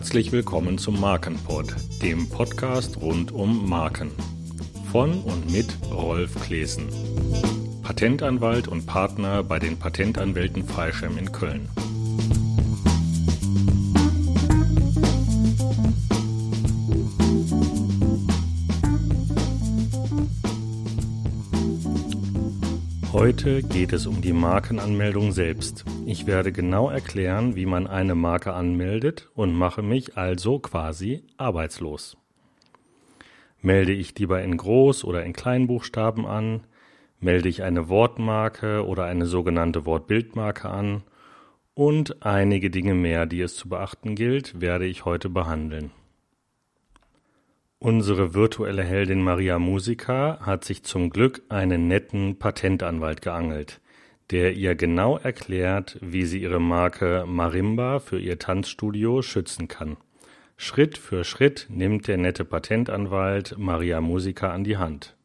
Herzlich willkommen zum Markenpod, dem Podcast rund um Marken. Von und mit Rolf Klesen, Patentanwalt und Partner bei den Patentanwälten Freischem in Köln. Heute geht es um die Markenanmeldung selbst. Ich werde genau erklären, wie man eine Marke anmeldet und mache mich also quasi arbeitslos. Melde ich lieber in Groß- oder in Kleinbuchstaben an? Melde ich eine Wortmarke oder eine sogenannte Wortbildmarke an? Und einige Dinge mehr, die es zu beachten gilt, werde ich heute behandeln. Unsere virtuelle Heldin Maria Musica hat sich zum Glück einen netten Patentanwalt geangelt, der ihr genau erklärt, wie sie ihre Marke Marimba für ihr Tanzstudio schützen kann. Schritt für Schritt nimmt der nette Patentanwalt Maria Musica an die Hand.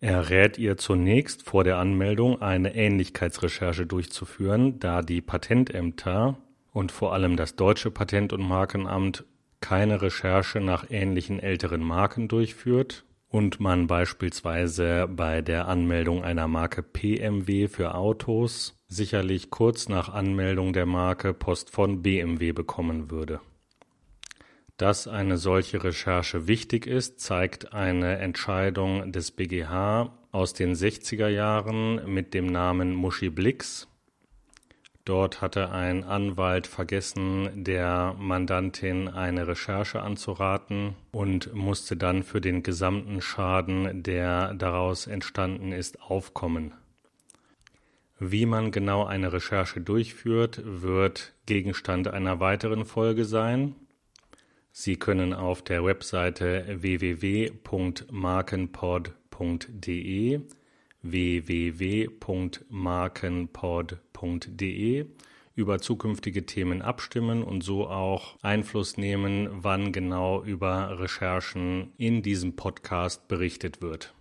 Er rät ihr zunächst vor der Anmeldung eine Ähnlichkeitsrecherche durchzuführen, da die Patentämter und vor allem das deutsche Patent- und Markenamt keine Recherche nach ähnlichen älteren Marken durchführt und man beispielsweise bei der Anmeldung einer Marke PMW für Autos sicherlich kurz nach Anmeldung der Marke Post von BMW bekommen würde. Dass eine solche Recherche wichtig ist, zeigt eine Entscheidung des BGH aus den 60er Jahren mit dem Namen Muschi Blix Dort hatte ein Anwalt vergessen, der Mandantin eine Recherche anzuraten und musste dann für den gesamten Schaden, der daraus entstanden ist, aufkommen. Wie man genau eine Recherche durchführt, wird Gegenstand einer weiteren Folge sein. Sie können auf der Webseite www.markenpod.de www.markenpod.de über zukünftige Themen abstimmen und so auch Einfluss nehmen, wann genau über Recherchen in diesem Podcast berichtet wird.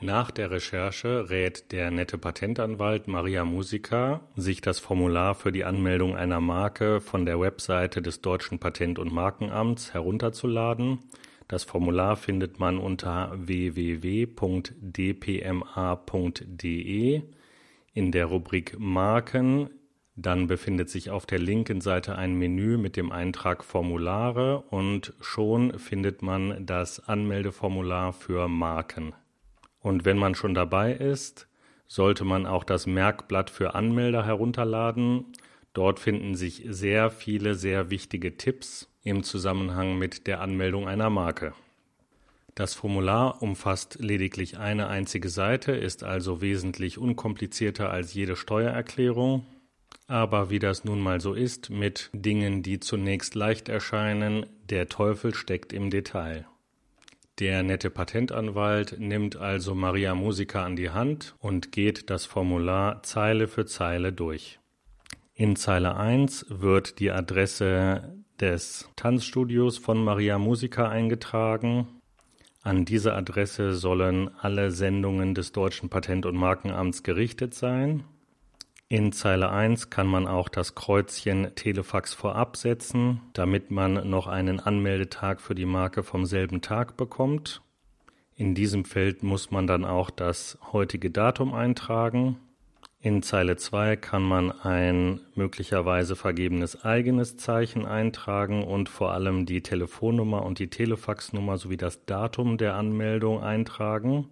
Nach der Recherche rät der nette Patentanwalt Maria Musica, sich das Formular für die Anmeldung einer Marke von der Webseite des Deutschen Patent- und Markenamts herunterzuladen das Formular findet man unter www.dpma.de in der Rubrik Marken. Dann befindet sich auf der linken Seite ein Menü mit dem Eintrag Formulare und schon findet man das Anmeldeformular für Marken. Und wenn man schon dabei ist, sollte man auch das Merkblatt für Anmelder herunterladen. Dort finden sich sehr viele sehr wichtige Tipps im Zusammenhang mit der Anmeldung einer Marke. Das Formular umfasst lediglich eine einzige Seite, ist also wesentlich unkomplizierter als jede Steuererklärung. Aber wie das nun mal so ist mit Dingen, die zunächst leicht erscheinen, der Teufel steckt im Detail. Der nette Patentanwalt nimmt also Maria Musica an die Hand und geht das Formular Zeile für Zeile durch. In Zeile 1 wird die Adresse des Tanzstudios von Maria Musica eingetragen. An diese Adresse sollen alle Sendungen des Deutschen Patent- und Markenamts gerichtet sein. In Zeile 1 kann man auch das Kreuzchen Telefax vorab setzen, damit man noch einen Anmeldetag für die Marke vom selben Tag bekommt. In diesem Feld muss man dann auch das heutige Datum eintragen. In Zeile 2 kann man ein möglicherweise vergebenes eigenes Zeichen eintragen und vor allem die Telefonnummer und die Telefaxnummer sowie das Datum der Anmeldung eintragen.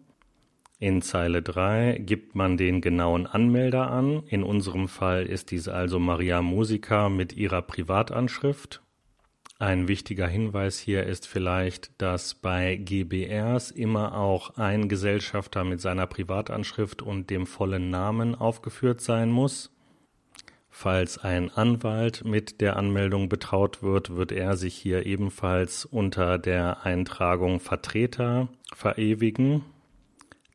In Zeile 3 gibt man den genauen Anmelder an. In unserem Fall ist dies also Maria Musica mit ihrer Privatanschrift. Ein wichtiger Hinweis hier ist vielleicht, dass bei GBRs immer auch ein Gesellschafter mit seiner Privatanschrift und dem vollen Namen aufgeführt sein muss. Falls ein Anwalt mit der Anmeldung betraut wird, wird er sich hier ebenfalls unter der Eintragung Vertreter verewigen.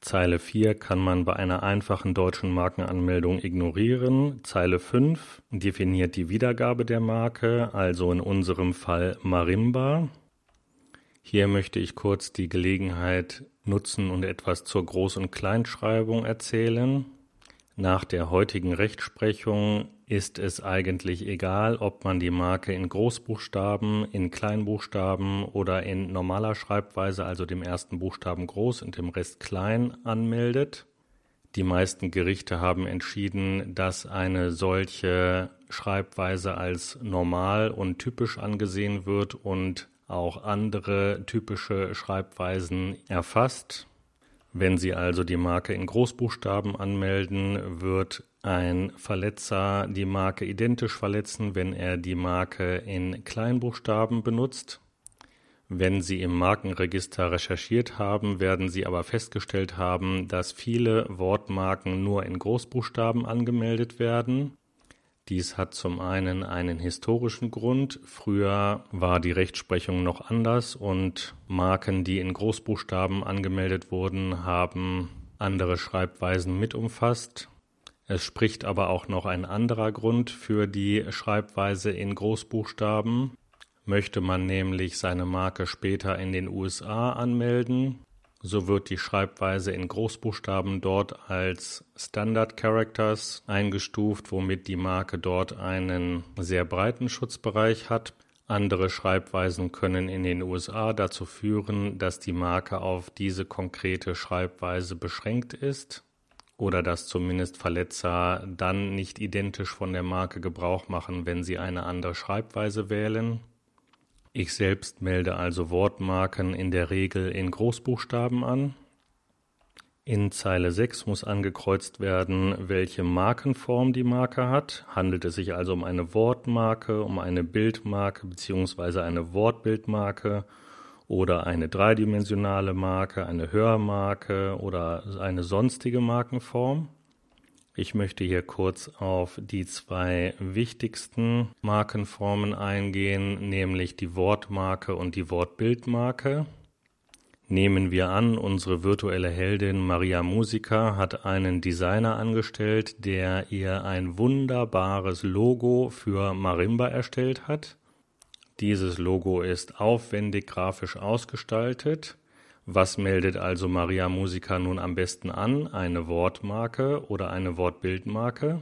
Zeile 4 kann man bei einer einfachen deutschen Markenanmeldung ignorieren. Zeile 5 definiert die Wiedergabe der Marke, also in unserem Fall Marimba. Hier möchte ich kurz die Gelegenheit nutzen und etwas zur Groß- und Kleinschreibung erzählen. Nach der heutigen Rechtsprechung ist es eigentlich egal, ob man die Marke in Großbuchstaben, in Kleinbuchstaben oder in normaler Schreibweise, also dem ersten Buchstaben groß und dem Rest klein, anmeldet. Die meisten Gerichte haben entschieden, dass eine solche Schreibweise als normal und typisch angesehen wird und auch andere typische Schreibweisen erfasst. Wenn Sie also die Marke in Großbuchstaben anmelden, wird ein Verletzer die Marke identisch verletzen, wenn er die Marke in Kleinbuchstaben benutzt. Wenn Sie im Markenregister recherchiert haben, werden Sie aber festgestellt haben, dass viele Wortmarken nur in Großbuchstaben angemeldet werden. Dies hat zum einen einen historischen Grund. Früher war die Rechtsprechung noch anders und Marken, die in Großbuchstaben angemeldet wurden, haben andere Schreibweisen mit umfasst. Es spricht aber auch noch ein anderer Grund für die Schreibweise in Großbuchstaben. Möchte man nämlich seine Marke später in den USA anmelden, so wird die Schreibweise in Großbuchstaben dort als Standard Characters eingestuft, womit die Marke dort einen sehr breiten Schutzbereich hat. Andere Schreibweisen können in den USA dazu führen, dass die Marke auf diese konkrete Schreibweise beschränkt ist oder dass zumindest Verletzer dann nicht identisch von der Marke Gebrauch machen, wenn sie eine andere Schreibweise wählen. Ich selbst melde also Wortmarken in der Regel in Großbuchstaben an. In Zeile 6 muss angekreuzt werden, welche Markenform die Marke hat. Handelt es sich also um eine Wortmarke, um eine Bildmarke bzw. eine Wortbildmarke oder eine dreidimensionale Marke, eine Hörmarke oder eine sonstige Markenform. Ich möchte hier kurz auf die zwei wichtigsten Markenformen eingehen, nämlich die Wortmarke und die Wortbildmarke. Nehmen wir an, unsere virtuelle Heldin Maria Musica hat einen Designer angestellt, der ihr ein wunderbares Logo für Marimba erstellt hat. Dieses Logo ist aufwendig grafisch ausgestaltet. Was meldet also Maria Musica nun am besten an? Eine Wortmarke oder eine Wortbildmarke?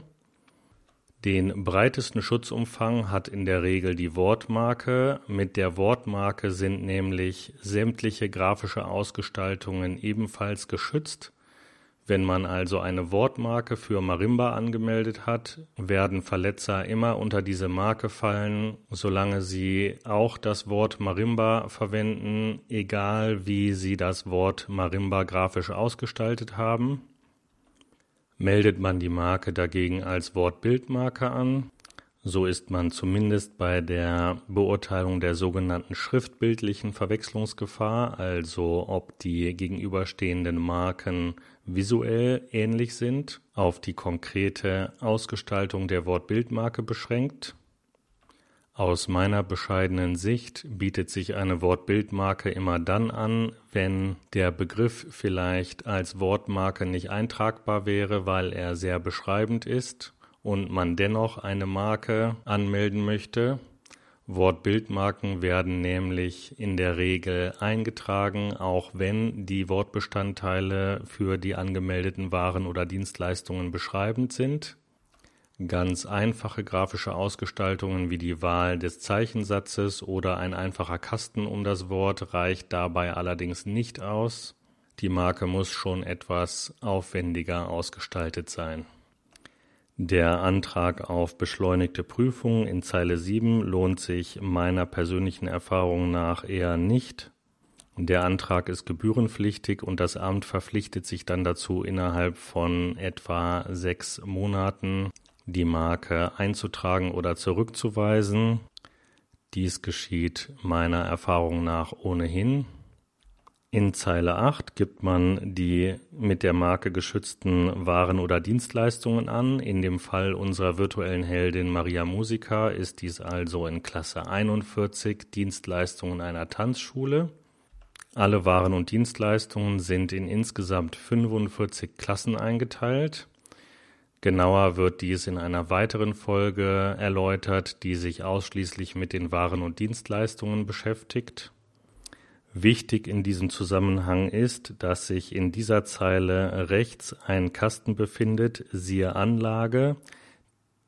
Den breitesten Schutzumfang hat in der Regel die Wortmarke. Mit der Wortmarke sind nämlich sämtliche grafische Ausgestaltungen ebenfalls geschützt. Wenn man also eine Wortmarke für Marimba angemeldet hat, werden Verletzer immer unter diese Marke fallen, solange sie auch das Wort Marimba verwenden, egal wie sie das Wort Marimba grafisch ausgestaltet haben. Meldet man die Marke dagegen als Wortbildmarke an, so ist man zumindest bei der Beurteilung der sogenannten schriftbildlichen Verwechslungsgefahr, also ob die gegenüberstehenden Marken visuell ähnlich sind, auf die konkrete Ausgestaltung der Wortbildmarke beschränkt. Aus meiner bescheidenen Sicht bietet sich eine Wortbildmarke immer dann an, wenn der Begriff vielleicht als Wortmarke nicht eintragbar wäre, weil er sehr beschreibend ist und man dennoch eine Marke anmelden möchte. Wortbildmarken werden nämlich in der Regel eingetragen, auch wenn die Wortbestandteile für die angemeldeten Waren oder Dienstleistungen beschreibend sind. Ganz einfache grafische Ausgestaltungen wie die Wahl des Zeichensatzes oder ein einfacher Kasten um das Wort reicht dabei allerdings nicht aus. Die Marke muss schon etwas aufwendiger ausgestaltet sein. Der Antrag auf beschleunigte Prüfung in Zeile 7 lohnt sich meiner persönlichen Erfahrung nach eher nicht. Der Antrag ist gebührenpflichtig und das Amt verpflichtet sich dann dazu, innerhalb von etwa sechs Monaten die Marke einzutragen oder zurückzuweisen. Dies geschieht meiner Erfahrung nach ohnehin. In Zeile 8 gibt man die mit der Marke geschützten Waren oder Dienstleistungen an. In dem Fall unserer virtuellen Heldin Maria Musica ist dies also in Klasse 41 Dienstleistungen einer Tanzschule. Alle Waren und Dienstleistungen sind in insgesamt 45 Klassen eingeteilt. Genauer wird dies in einer weiteren Folge erläutert, die sich ausschließlich mit den Waren und Dienstleistungen beschäftigt. Wichtig in diesem Zusammenhang ist, dass sich in dieser Zeile rechts ein Kasten befindet, siehe Anlage.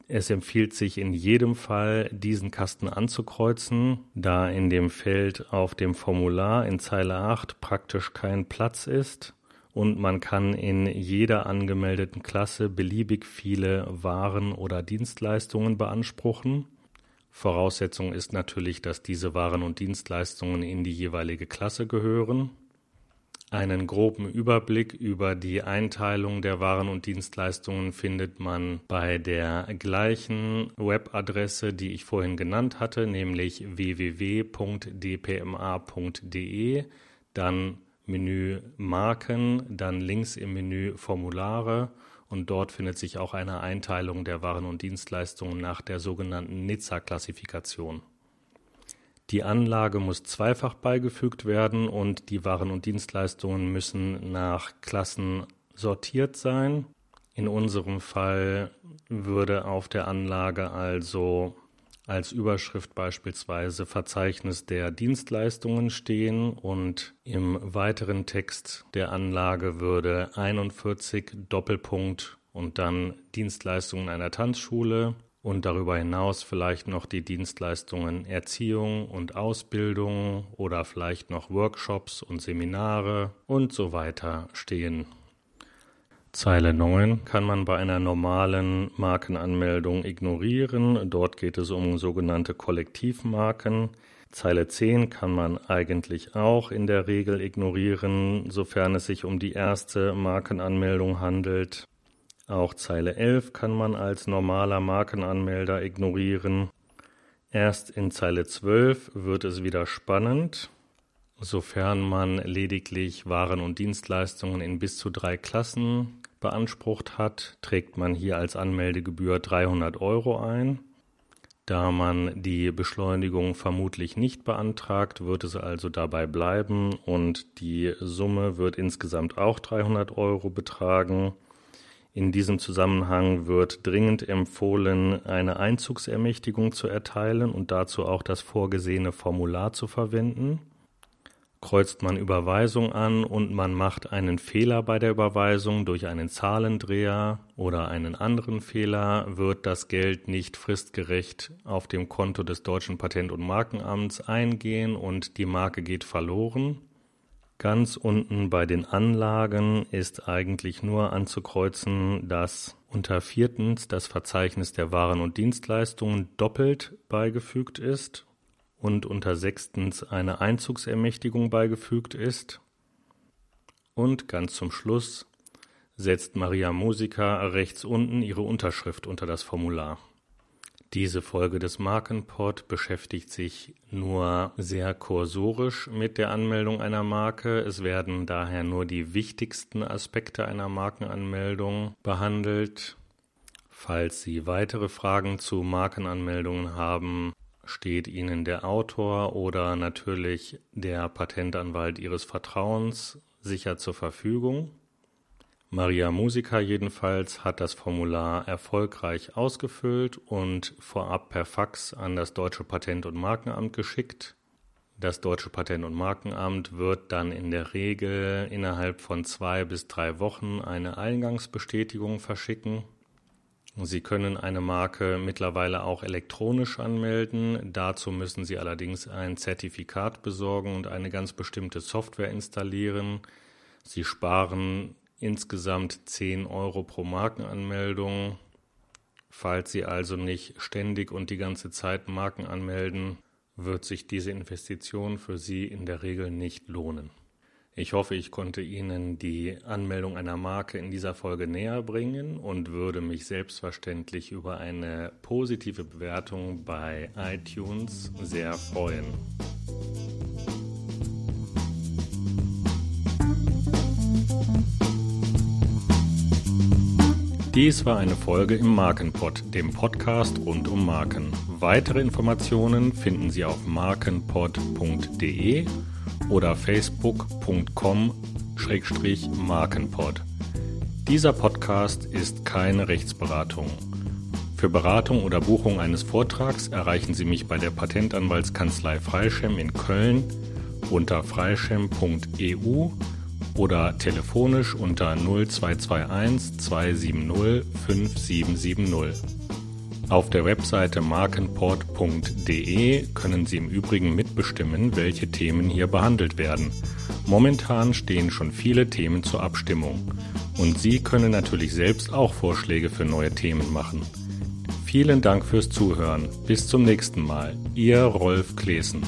Es empfiehlt sich in jedem Fall, diesen Kasten anzukreuzen, da in dem Feld auf dem Formular in Zeile 8 praktisch kein Platz ist und man kann in jeder angemeldeten Klasse beliebig viele Waren oder Dienstleistungen beanspruchen. Voraussetzung ist natürlich, dass diese Waren und Dienstleistungen in die jeweilige Klasse gehören. Einen groben Überblick über die Einteilung der Waren und Dienstleistungen findet man bei der gleichen Webadresse, die ich vorhin genannt hatte, nämlich www.dpma.de, dann Menü Marken, dann links im Menü Formulare und dort findet sich auch eine Einteilung der Waren und Dienstleistungen nach der sogenannten Nizza-Klassifikation. Die Anlage muss zweifach beigefügt werden und die Waren und Dienstleistungen müssen nach Klassen sortiert sein. In unserem Fall würde auf der Anlage also als Überschrift beispielsweise Verzeichnis der Dienstleistungen stehen und im weiteren Text der Anlage würde 41 Doppelpunkt und dann Dienstleistungen einer Tanzschule und darüber hinaus vielleicht noch die Dienstleistungen Erziehung und Ausbildung oder vielleicht noch Workshops und Seminare und so weiter stehen. Zeile 9 kann man bei einer normalen Markenanmeldung ignorieren. Dort geht es um sogenannte Kollektivmarken. Zeile 10 kann man eigentlich auch in der Regel ignorieren, sofern es sich um die erste Markenanmeldung handelt. Auch Zeile 11 kann man als normaler Markenanmelder ignorieren. Erst in Zeile 12 wird es wieder spannend. Sofern man lediglich Waren und Dienstleistungen in bis zu drei Klassen beansprucht hat, trägt man hier als Anmeldegebühr 300 Euro ein. Da man die Beschleunigung vermutlich nicht beantragt, wird es also dabei bleiben und die Summe wird insgesamt auch 300 Euro betragen. In diesem Zusammenhang wird dringend empfohlen, eine Einzugsermächtigung zu erteilen und dazu auch das vorgesehene Formular zu verwenden. Kreuzt man Überweisung an und man macht einen Fehler bei der Überweisung durch einen Zahlendreher oder einen anderen Fehler, wird das Geld nicht fristgerecht auf dem Konto des deutschen Patent- und Markenamts eingehen und die Marke geht verloren. Ganz unten bei den Anlagen ist eigentlich nur anzukreuzen, dass unter viertens das Verzeichnis der Waren und Dienstleistungen doppelt beigefügt ist und unter sechstens eine Einzugsermächtigung beigefügt ist. Und ganz zum Schluss setzt Maria Musica rechts unten ihre Unterschrift unter das Formular. Diese Folge des Markenpod beschäftigt sich nur sehr kursorisch mit der Anmeldung einer Marke. Es werden daher nur die wichtigsten Aspekte einer Markenanmeldung behandelt. Falls Sie weitere Fragen zu Markenanmeldungen haben, steht Ihnen der Autor oder natürlich der Patentanwalt Ihres Vertrauens sicher zur Verfügung. Maria Musica jedenfalls hat das Formular erfolgreich ausgefüllt und vorab per Fax an das Deutsche Patent- und Markenamt geschickt. Das Deutsche Patent- und Markenamt wird dann in der Regel innerhalb von zwei bis drei Wochen eine Eingangsbestätigung verschicken. Sie können eine Marke mittlerweile auch elektronisch anmelden. Dazu müssen Sie allerdings ein Zertifikat besorgen und eine ganz bestimmte Software installieren. Sie sparen insgesamt 10 Euro pro Markenanmeldung. Falls Sie also nicht ständig und die ganze Zeit Marken anmelden, wird sich diese Investition für Sie in der Regel nicht lohnen. Ich hoffe, ich konnte Ihnen die Anmeldung einer Marke in dieser Folge näher bringen und würde mich selbstverständlich über eine positive Bewertung bei iTunes sehr freuen. Dies war eine Folge im Markenpod, dem Podcast rund um Marken. Weitere Informationen finden Sie auf markenpod.de oder facebook.com-markenpod. Dieser Podcast ist keine Rechtsberatung. Für Beratung oder Buchung eines Vortrags erreichen Sie mich bei der Patentanwaltskanzlei Freischem in Köln unter freischem.eu oder telefonisch unter 0221 270 5770. Auf der Webseite markenport.de können Sie im Übrigen mitbestimmen, welche Themen hier behandelt werden. Momentan stehen schon viele Themen zur Abstimmung. Und Sie können natürlich selbst auch Vorschläge für neue Themen machen. Vielen Dank fürs Zuhören. Bis zum nächsten Mal. Ihr Rolf Klesen.